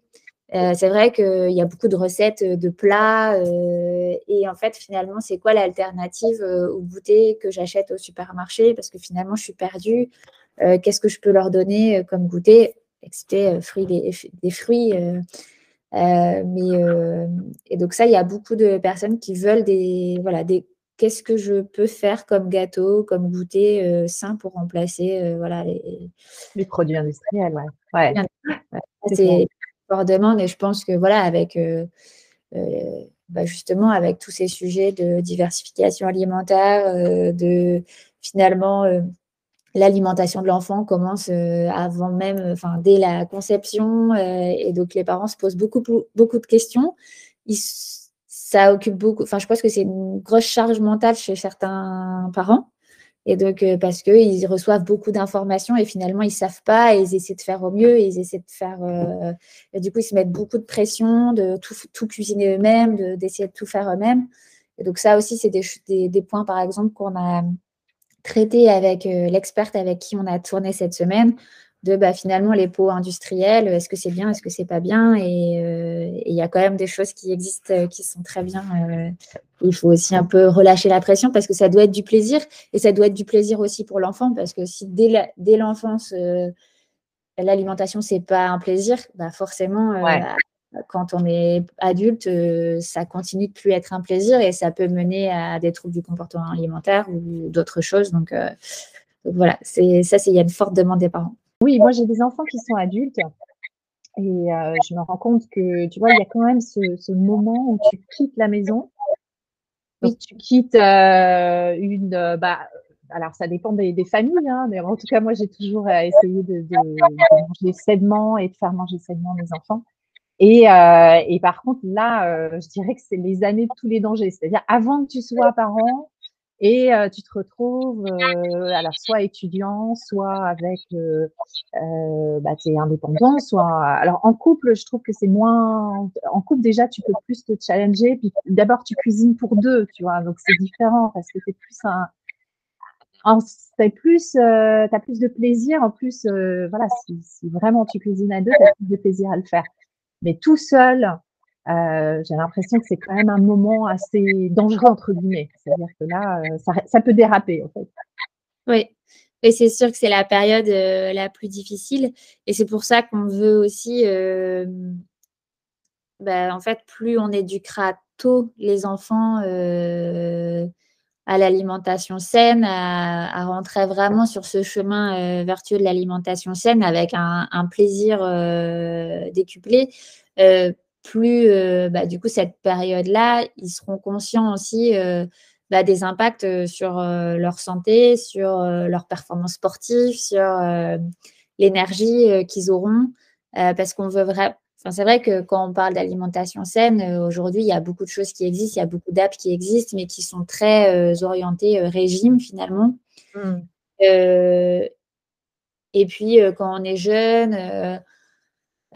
Euh, c'est vrai qu'il y a beaucoup de recettes de plats et en fait, finalement, c'est quoi l'alternative au goûter que j'achète au supermarché? Parce que finalement, je suis perdue. Qu'est-ce que je peux leur donner comme goûter? Excepté fruits, des, des fruits. mais, et donc ça, il y a beaucoup de personnes qui veulent des, voilà, des, qu'est-ce que je peux faire comme gâteau, comme goûter euh, sain pour remplacer euh, voilà, les... produits industriels. Ouais. C'est fort demande et je pense que voilà, avec euh, bah, justement avec tous ces sujets de diversification alimentaire, de finalement l'alimentation de l'enfant commence avant même, enfin dès la conception et donc les parents se posent beaucoup, beaucoup de questions. Ils, ça occupe beaucoup. Enfin, je pense que c'est une grosse charge mentale chez certains parents. Et donc, euh, parce qu'ils reçoivent beaucoup d'informations et finalement, ils ne savent pas et ils essaient de faire au mieux et ils essaient de faire. Euh, du coup, ils se mettent beaucoup de pression de tout, cuisiner eux-mêmes, d'essayer de, tout faire eux-mêmes. Et donc, ça aussi, c'est des, points, par exemple, qu'on a traités avec euh, l'experte avec qui on a tourné cette semaine de bah, finalement les pots industriels, est-ce que c'est bien, est-ce que c'est pas bien? Et euh, il y a quand même des choses qui existent euh, qui sont très bien. Euh, il faut aussi un peu relâcher la pression parce que ça doit être du plaisir et ça doit être du plaisir aussi pour l'enfant parce que si dès l'enfance, l'alimentation, c'est pas un plaisir, bah forcément, quand on est adulte, ça continue de plus être un plaisir et ça peut mener à des troubles du comportement alimentaire ou d'autres choses. Donc, donc voilà, c'est ça, il y a une forte demande des parents. Oui, moi j'ai des enfants qui sont adultes et euh, je me rends compte que, tu vois, il y a quand même ce, moment où tu quittes la maison. Donc tu quittes euh, une, euh, bah, alors ça dépend des, familles, hein, mais en tout cas, moi, j'ai toujours essayé de, manger sainement et de faire manger sainement mes enfants. Et, et par contre, là, je dirais que c'est les années de tous les dangers. C'est-à-dire, avant que tu sois parent, et tu te retrouves alors soit étudiant, soit avec euh, bah, tu es indépendant, soit alors en couple, je trouve que c'est moins en couple déjà tu peux plus te challenger puis d'abord tu cuisines pour deux, tu vois. Donc c'est différent parce que c'est plus un t'as plus euh, as plus de plaisir en plus voilà si, si, vraiment tu cuisines à deux, tu as plus de plaisir à le faire. Mais tout seul, euh, j'ai l'impression que c'est quand même un moment assez dangereux, entre guillemets. C'est-à-dire que là, euh, ça, peut déraper, en fait. Oui. Et c'est sûr que c'est la période euh, la plus difficile. Et c'est pour ça qu'on veut aussi, ben, en fait, plus on éduquera tôt les enfants à l'alimentation saine, à, rentrer vraiment sur ce chemin vertueux de l'alimentation saine avec un plaisir décuplé plus euh, bah, du coup cette période-là, ils seront conscients aussi euh, bah, des impacts euh, sur leur santé, sur leur performance sportive, sur l'énergie qu'ils auront, parce qu'on veut vraiment. Enfin, c'est vrai que quand on parle d'alimentation saine, aujourd'hui, il y a beaucoup de choses qui existent, il y a beaucoup d'apps qui existent, mais qui sont très orientées régime finalement. Mmh. et puis, quand on est jeune,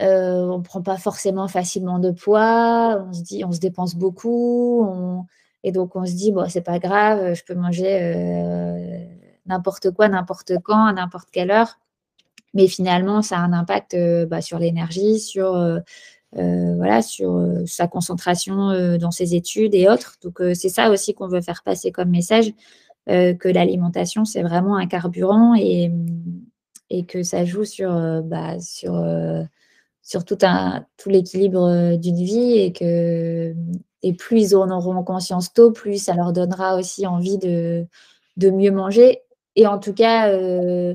euh, on ne prend pas forcément facilement de poids, on se dit, on se dépense beaucoup, et donc on se dit, bon, c'est pas grave, je peux manger euh, n'importe quoi, n'importe quand, à n'importe quelle heure. Mais finalement, ça a un impact euh, bah, sur l'énergie, sur, voilà, sur sa concentration dans ses études et autres. Donc c'est ça aussi qu'on veut faire passer comme message, que l'alimentation, c'est vraiment un carburant et, et que ça joue sur, bah, sur sur tout, l'équilibre euh, d'une vie et que et plus ils en auront conscience tôt, plus ça leur donnera aussi envie de, de mieux manger. Et en tout cas, euh,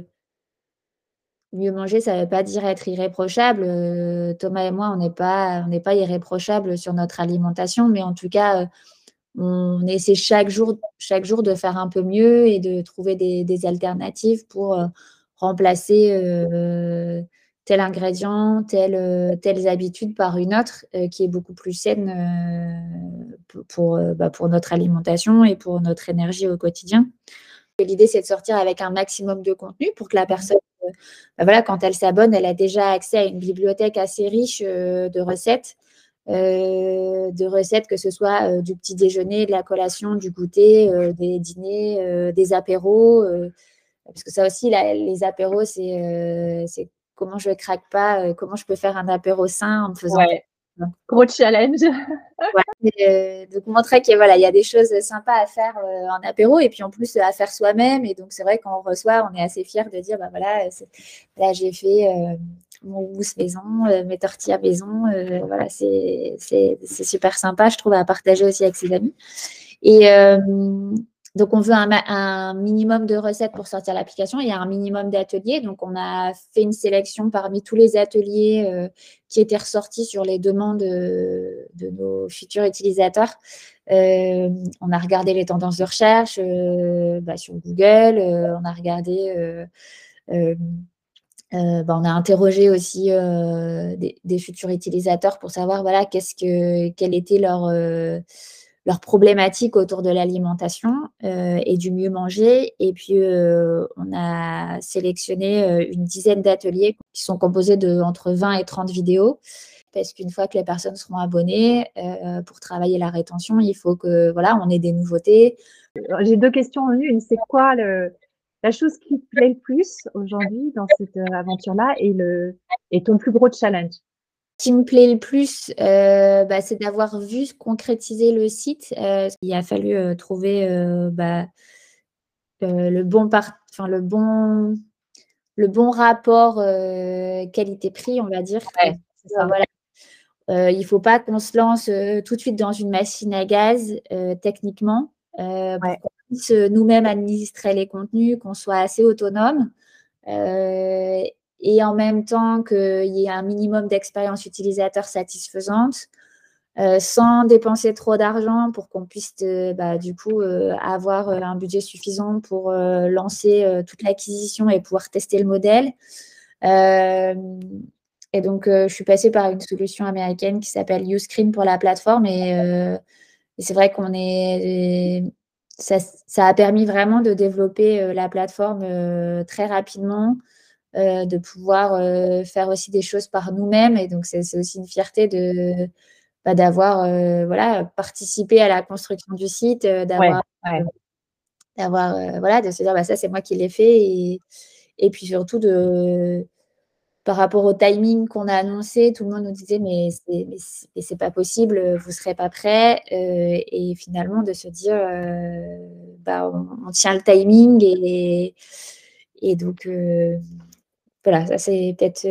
mieux manger, ça ne veut pas dire être irréprochable. Euh, Thomas et moi, on n'est pas, pas irréprochable sur notre alimentation, mais en tout cas, on essaie chaque jour, chaque jour de faire un peu mieux et de trouver des alternatives pour remplacer tel ingrédient, euh, telles habitudes par une autre euh, qui est beaucoup plus saine euh, pour, bah, pour notre alimentation et pour notre énergie au quotidien. L'idée, c'est de sortir avec un maximum de contenu pour que la personne, bah, voilà, quand elle s'abonne, elle a déjà accès à une bibliothèque assez riche de recettes. de recettes, que ce soit du petit déjeuner, de la collation, du goûter, des dîners, des apéros. parce que ça aussi, les apéros, c'est comment je ne craque pas, euh, comment je peux faire un apéro sain en me faisant. Gros challenge. ouais, donc montrer qu'il voilà, y a des choses sympas à faire euh, en apéro et puis en plus à faire soi-même. Et donc c'est vrai quand on reçoit, on est assez fier de dire bah voilà, là j'ai fait euh, mon mousse maison, mes tortillas maison. voilà, c'est super sympa, je trouve, à partager aussi avec ses amis. Et, donc, on veut un, minimum de recettes pour sortir l'application et un minimum d'ateliers. Donc, on a fait une sélection parmi tous les ateliers euh, qui étaient ressortis sur les demandes euh, de, nos futurs utilisateurs. Euh, on a regardé les tendances de recherche bah, sur Google. on a regardé. Bah, on a interrogé aussi des, des, futurs utilisateurs pour savoir voilà, qu'est-ce que, quel était leur leurs problématiques autour de l'alimentation euh, et du mieux manger. Et puis, euh, on a sélectionné euh, une dizaine d'ateliers qui sont composés de entre 20 et 30 vidéos. Parce qu'une fois que les personnes seront abonnées, pour travailler la rétention, il faut que voilà, on ait des nouveautés. J'ai deux questions en une. C'est quoi le, la chose qui te plaît le plus aujourd'hui dans cette aventure-là et, et ton plus gros challenge? Qui me plaît le plus, euh, bah, c'est d'avoir vu concrétiser le site. Euh, il a fallu euh, trouver bah, le bon enfin le bon le bon rapport qualité-prix, on va dire. il ne faut pas qu'on se lance tout de suite dans une machine à gaz techniquement pour qu'on puisse nous-mêmes administrer les contenus, qu'on soit assez autonome et en même temps qu'il y ait un minimum d'expérience utilisateur satisfaisante. sans dépenser trop d'argent pour qu'on puisse bah, du coup avoir un budget suffisant pour lancer toute l'acquisition et pouvoir tester le modèle. et donc, je suis passée par une solution américaine qui s'appelle Uscreen pour la plateforme. Et, c'est vrai qu'on est ça, a permis vraiment de développer euh, la plateforme euh, très rapidement, euh, de pouvoir faire aussi des choses par nous-mêmes. Et donc, c'est aussi une fierté de bah, d'avoir voilà, participé à la construction du site, d'avoir voilà, de se dire bah, ça, c'est moi qui l'ai fait. Et, et puis surtout de par rapport au timing qu'on a annoncé, tout le monde nous disait mais c'est pas possible, vous serez pas prêt. Euh, et finalement de se dire euh, bah, on, tient le timing et, et donc euh, voilà, ça c'est peut-être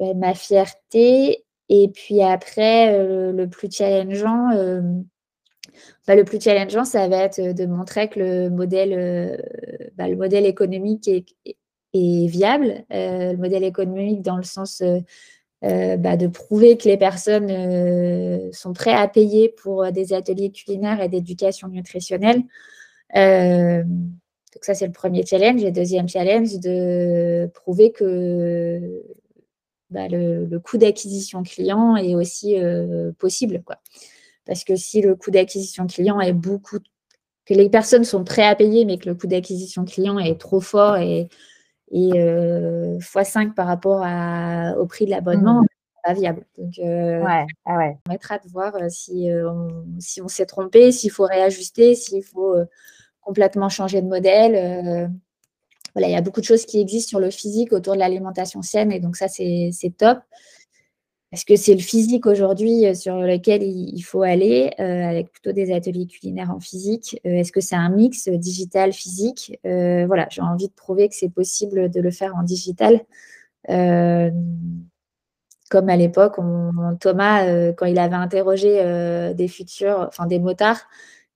ma fierté. Et puis après, le plus challengeant, bah, le plus challengeant, ça va être de montrer que le modèle, bah, le modèle économique est, viable, euh, le modèle économique dans le sens euh, euh, bah, de prouver que les personnes sont prêtes à payer pour des ateliers culinaires et d'éducation nutritionnelle. Donc ça, c'est le premier challenge. Et deuxième challenge, de prouver que bah, le, coût d'acquisition client est aussi possible. Quoi. Parce que si le coût d'acquisition client est beaucoup, que les personnes sont prêtes à payer, mais que le coût d'acquisition client est trop fort et et x5 par rapport au prix de l'abonnement, mmh. pas viable. Donc, ouais, ah ouais. on mettra de voir si, on, si on s'est trompé, s'il faut réajuster, s'il faut complètement changer de modèle. voilà, il y a beaucoup de choses qui existent sur le physique autour de l'alimentation saine et donc ça, c'est top. Est-ce que c'est le physique aujourd'hui euh, sur lequel il faut aller, euh, avec plutôt des ateliers culinaires en physique euh, Est-ce que c'est un mix digital-physique Voilà, j'ai envie de prouver que c'est possible de le faire en digital. comme à l'époque, Thomas, quand il avait interrogé des futurs, enfin des motards,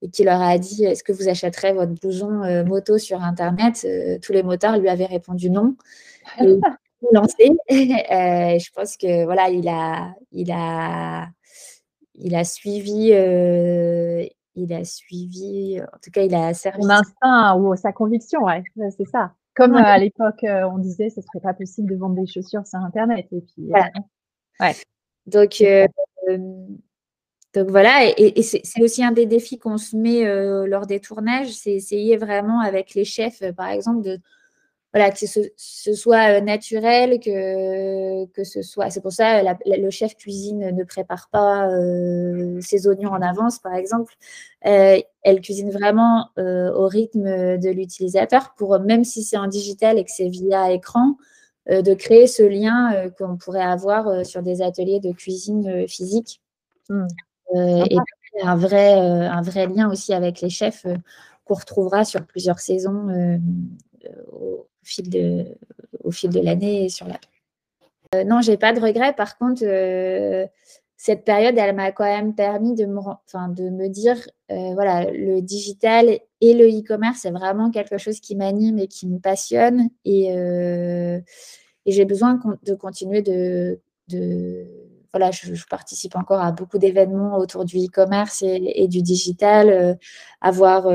et qui leur a dit Est-ce que vous achèterez votre blouson moto sur Internet? Tous les motards lui avaient répondu non. lancé. Euh, je pense que voilà, il a, il a, il a suivi, euh, il a suivi, en tout cas, il a servi. Son instinct ou sa conviction, ouais, c'est ça. Comme à l'époque, euh, on disait, ce serait pas possible de vendre des chaussures sur Internet. Et puis, ouais. Donc, donc voilà, et, c'est aussi un des défis qu'on se met lors des tournages, c'est essayer vraiment avec les chefs, par exemple, de voilà, que ce, soit euh, naturel, que, que ce soit. C'est pour ça le chef cuisine ne prépare pas euh, ses oignons en avance, par exemple. Euh, elle cuisine vraiment au rythme de l'utilisateur pour, même si c'est en digital et que c'est via écran, de créer ce lien qu'on pourrait avoir sur des ateliers de cuisine physique. Mmh. et un vrai, un vrai lien aussi avec les chefs qu'on retrouvera sur plusieurs saisons fil de, au fil de l'année sur la. Euh, non, j'ai pas de regrets. Par contre, euh, cette période, elle m'a quand même permis de me, enfin, de me dire, euh, voilà, le digital et le e-commerce, c'est vraiment quelque chose qui m'anime et qui me passionne. Et, et j'ai besoin de continuer de, de voilà, je, participe encore à beaucoup d'événements autour du e-commerce et, et, du digital, avoir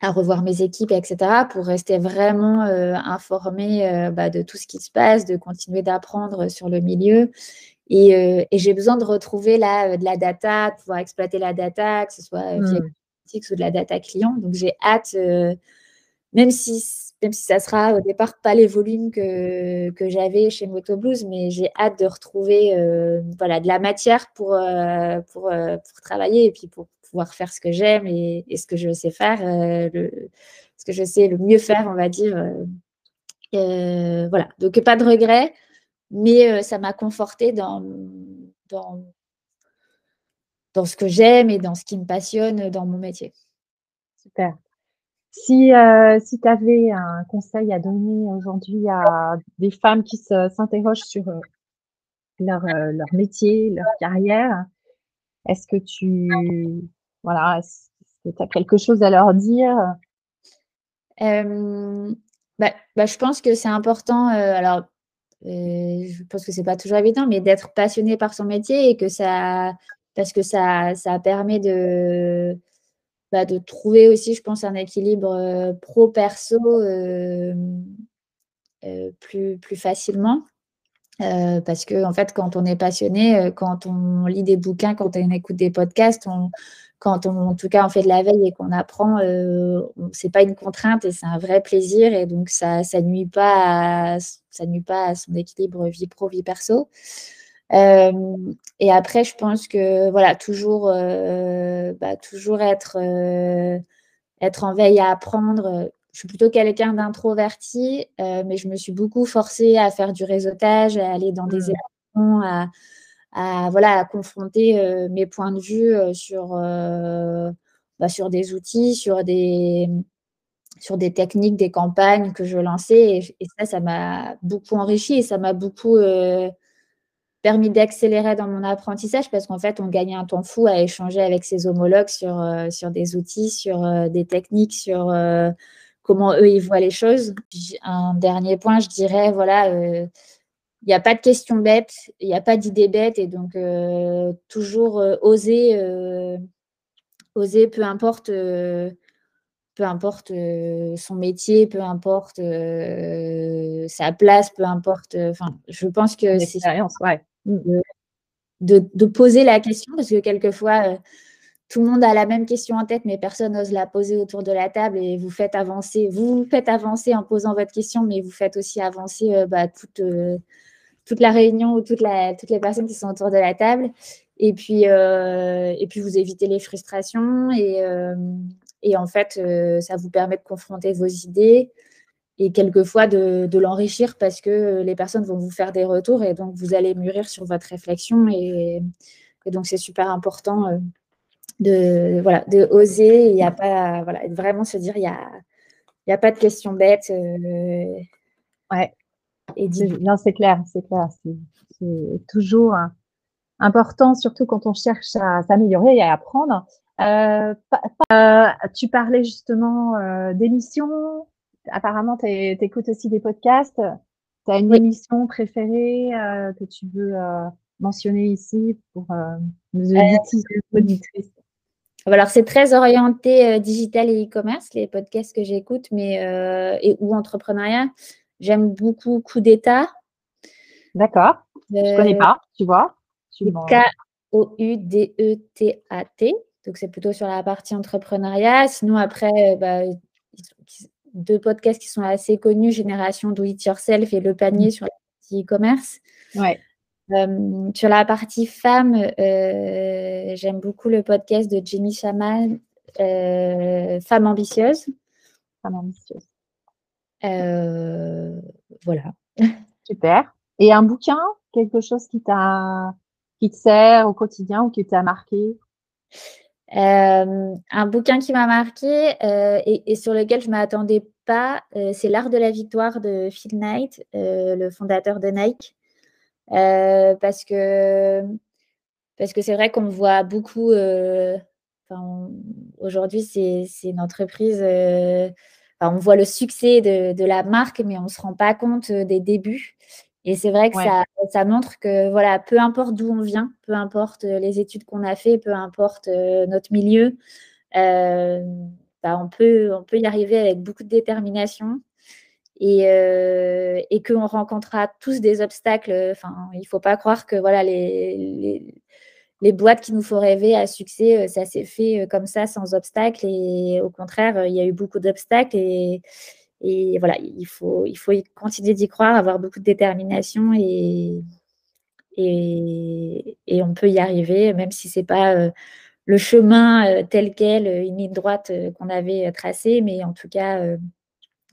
à revoir mes équipes, etc., pour rester vraiment euh, informée euh, bah, de tout ce qui se passe, de continuer d'apprendre sur le milieu. Et, euh, et j'ai besoin de retrouver là, de la data, de pouvoir exploiter la data, que ce soit via mmh. ou de la data client. Donc j'ai hâte, même, si, même si ça sera au départ pas les volumes que, que j'avais chez Motoblues, mais j'ai hâte de retrouver voilà, de la matière pour, pour, pour travailler et puis pour pouvoir faire ce que j'aime et, ce que je sais faire, euh, le, ce que je sais le mieux faire, on va dire. Euh, euh, voilà, donc pas de regret, mais ça m'a conforté dans, dans, dans ce que j'aime et dans ce qui me passionne dans mon métier. Super. Si, si tu avais un conseil à donner aujourd'hui à des femmes qui s'interrogent sur leur, leur métier, leur carrière, est-ce que tu voilà, est-ce as quelque chose à leur dire? Bah, bah, Je pense que c'est important. alors, je pense que c'est pas toujours évident, mais d'être passionné par son métier et que ça, parce que ça, ça permet de, bah, de trouver aussi, je pense, un équilibre pro-perso plus, plus facilement. parce que en fait, quand on est passionné, quand on lit des bouquins, quand on écoute des podcasts, quand on, en tout cas on fait de la veille et qu'on apprend, euh, c'est pas une contrainte et c'est un vrai plaisir et donc ça ça nuit pas à, ça nuit pas à son équilibre vie pro vie perso. Euh, et après, je pense que voilà, toujours, euh, bah, toujours être, euh, être en veille à apprendre. Je suis plutôt quelqu'un d'introverti, mais je me suis beaucoup forcée à faire du réseautage, à aller dans des mmh. événements, à, à, voilà, à confronter mes points de vue sur, bah, sur des outils, sur des, sur des techniques, des campagnes que je lançais. Et, ça, ça m'a beaucoup enrichi et ça m'a beaucoup permis d'accélérer dans mon apprentissage parce qu'en fait, on gagnait un temps fou à échanger avec ses homologues sur, sur des outils, sur des techniques, sur comment eux, ils voient les choses. Un dernier point, je dirais, voilà, il n'y a pas de questions bêtes, il n'y a pas d'idées bêtes, et donc euh, toujours euh, oser, euh, oser, peu importe, son métier, peu importe sa place, peu importe. Je pense que c'est ouais. De, poser la question, parce que quelquefois tout le monde a la même question en tête, mais personne n'ose la poser autour de la table et vous faites avancer. Vous faites avancer en posant votre question, mais vous faites aussi avancer bah, toute, toute la réunion ou toute toutes les personnes qui sont autour de la table. Et puis, euh, et puis vous évitez les frustrations. Et, euh, et en fait, euh, ça vous permet de confronter vos idées et quelquefois de, de l'enrichir parce que les personnes vont vous faire des retours et donc vous allez mûrir sur votre réflexion. Et, et donc, c'est super important de, voilà, de oser. Il n'y a pas, voilà, vraiment se dire, il n'y a, a pas de questions bêtes. ouais. Non, c'est clair, c'est clair. C'est toujours important, surtout quand on cherche à s'améliorer et à apprendre. Euh, euh, tu parlais justement euh, d'émissions. Apparemment, tu écoutes aussi des podcasts. Tu as une émission préférée que tu veux mentionner ici pour nos auditrices alors, c'est très orienté digital et e-commerce, les podcasts que j'écoute, mais et ou entrepreneuriat. J'aime beaucoup Coup d'État. D'accord. Je ne connais euh, pas, tu vois. K-O-U-D-E-T-A-T. Donc, c'est plutôt sur la partie entrepreneuriat. Sinon, après, euh, bah, deux podcasts qui sont assez connus, Génération Do It Yourself et Le Panier mmh. sur la partie e-commerce. Ouais. Euh, sur la partie femme, j'aime beaucoup le podcast de Jamie Shaman, Femme ambitieuse. Femme ambitieuse. Euh, voilà. Super. Et un bouquin, quelque chose qui t'a qui te sert au quotidien ou qui t'a marqué? Euh, un bouquin qui m'a marqué euh, et, sur lequel je ne m'attendais pas, c'est L'art de la victoire de Phil Knight, le fondateur de Nike. parce que parce que c'est vrai qu'on voit beaucoup. Aujourd'hui, c'est une entreprise on voit le succès de, la marque, mais on ne se rend pas compte euh, des débuts. Et c'est vrai que ça, montre que voilà, peu importe d'où on vient, peu importe euh, les études qu'on a fait, peu importe euh, notre milieu, bah, on, peut, on peut y arriver avec beaucoup de détermination et, et qu'on rencontrera tous des obstacles. Enfin, il ne faut pas croire que voilà, les, les boîtes qui nous font rêver à succès, euh, ça s'est fait euh, comme ça, sans obstacle. Et au contraire, euh, il y a eu beaucoup d'obstacles. Et, voilà, il faut, il faut continuer d'y croire, avoir beaucoup de détermination et, et, on peut y arriver, même si ce n'est pas le chemin tel quel, une ligne droite qu'on avait tracée, mais en tout cas,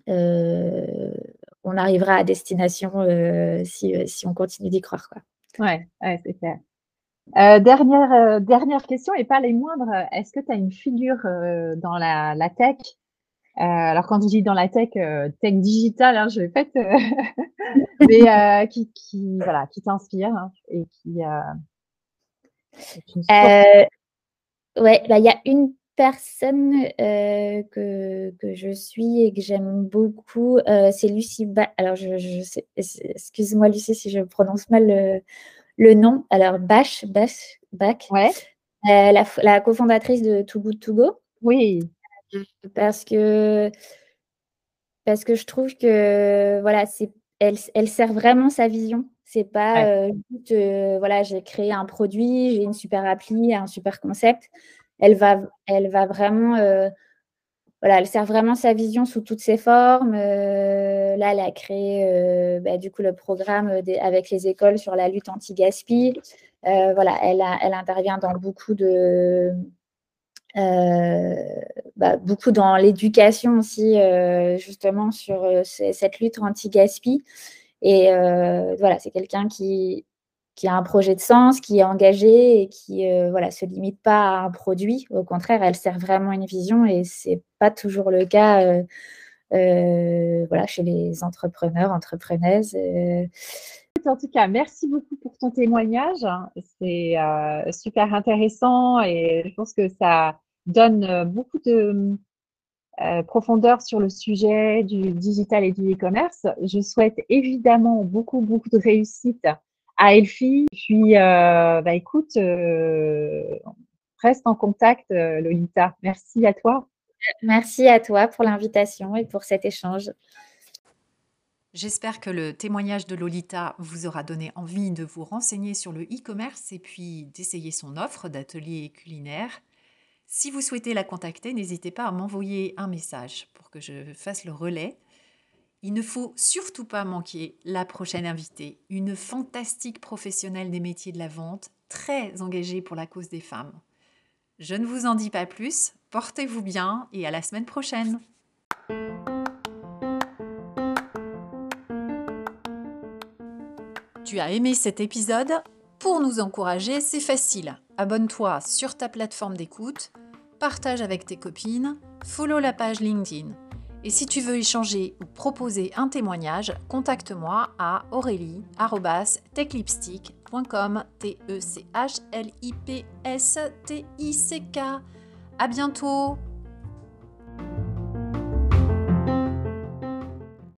on arrivera à destination si, si, on continue d'y croire. Quoi. Ouais, c'est clair. Euh, dernière, euh, dernière question et pas les moindres. Est-ce que tu as une figure euh, dans la tech Alors, quand je dis dans la tech, tech digitale, hein, je vais pas te... mais qui, qui, voilà, qui t'inspire hein, et qui. ouais, bah, il y a une personne euh, que, que, je suis et que j'aime beaucoup, euh, c'est Lucie Bach. Alors, je, je excuse-moi, Lucie, si je prononce mal le, le nom. Alors, Bach, Bach, Bach. Ouais. Euh, la, la cofondatrice de Too Good To Go. Oui. Parce que, parce que je trouve que, voilà, c'est, elle, elle sert vraiment sa vision. C'est pas juste, voilà, j'ai créé un produit, j'ai une super appli, un super concept elle va, elle va vraiment, euh, voilà, elle sert vraiment sa vision sous toutes ses formes. Euh, là, elle a créé euh, bah, du coup le programme avec les écoles sur la lutte anti-gaspi. voilà, elle, elle intervient dans beaucoup de, bah, beaucoup dans l'éducation aussi, justement sur cette lutte anti-gaspi. Et voilà, c'est quelqu'un qui qui a un projet de sens, qui est engagé et qui euh, voilà, se limite pas à un produit. Au contraire, elle sert vraiment une vision et ce n'est pas toujours le cas euh, euh, voilà, chez les entrepreneurs, entrepreneuses. En tout cas, merci beaucoup pour ton témoignage. C'est super intéressant et je pense que ça donne beaucoup de profondeur sur le sujet du digital et du e-commerce. Je souhaite évidemment beaucoup, beaucoup de réussite à Elfie. Puis, euh, bah, écoute, euh, reste en contact, euh, Lolita. Merci à toi. Merci à toi pour l'invitation et pour cet échange. J'espère que le témoignage de Lolita vous aura donné envie de vous renseigner sur le e-commerce et puis d'essayer son offre d'atelier culinaire. Si vous souhaitez la contacter, n'hésitez pas à m'envoyer un message pour que je fasse le relais. Il ne faut surtout pas manquer la prochaine invitée, une fantastique professionnelle des métiers de la vente, très engagée pour la cause des femmes. Je ne vous en dis pas plus, portez-vous bien et à la semaine prochaine. Tu as aimé cet épisode? Pour nous encourager, c'est facile. Abonne-toi sur ta plateforme d'écoute, partage avec tes copines, follow la page LinkedIn. Et si tu veux échanger ou proposer un témoignage, contacte-moi à aurélie.techlipstick.com T-E-C-H-L-I-P-S-T-I-C-K. À bientôt!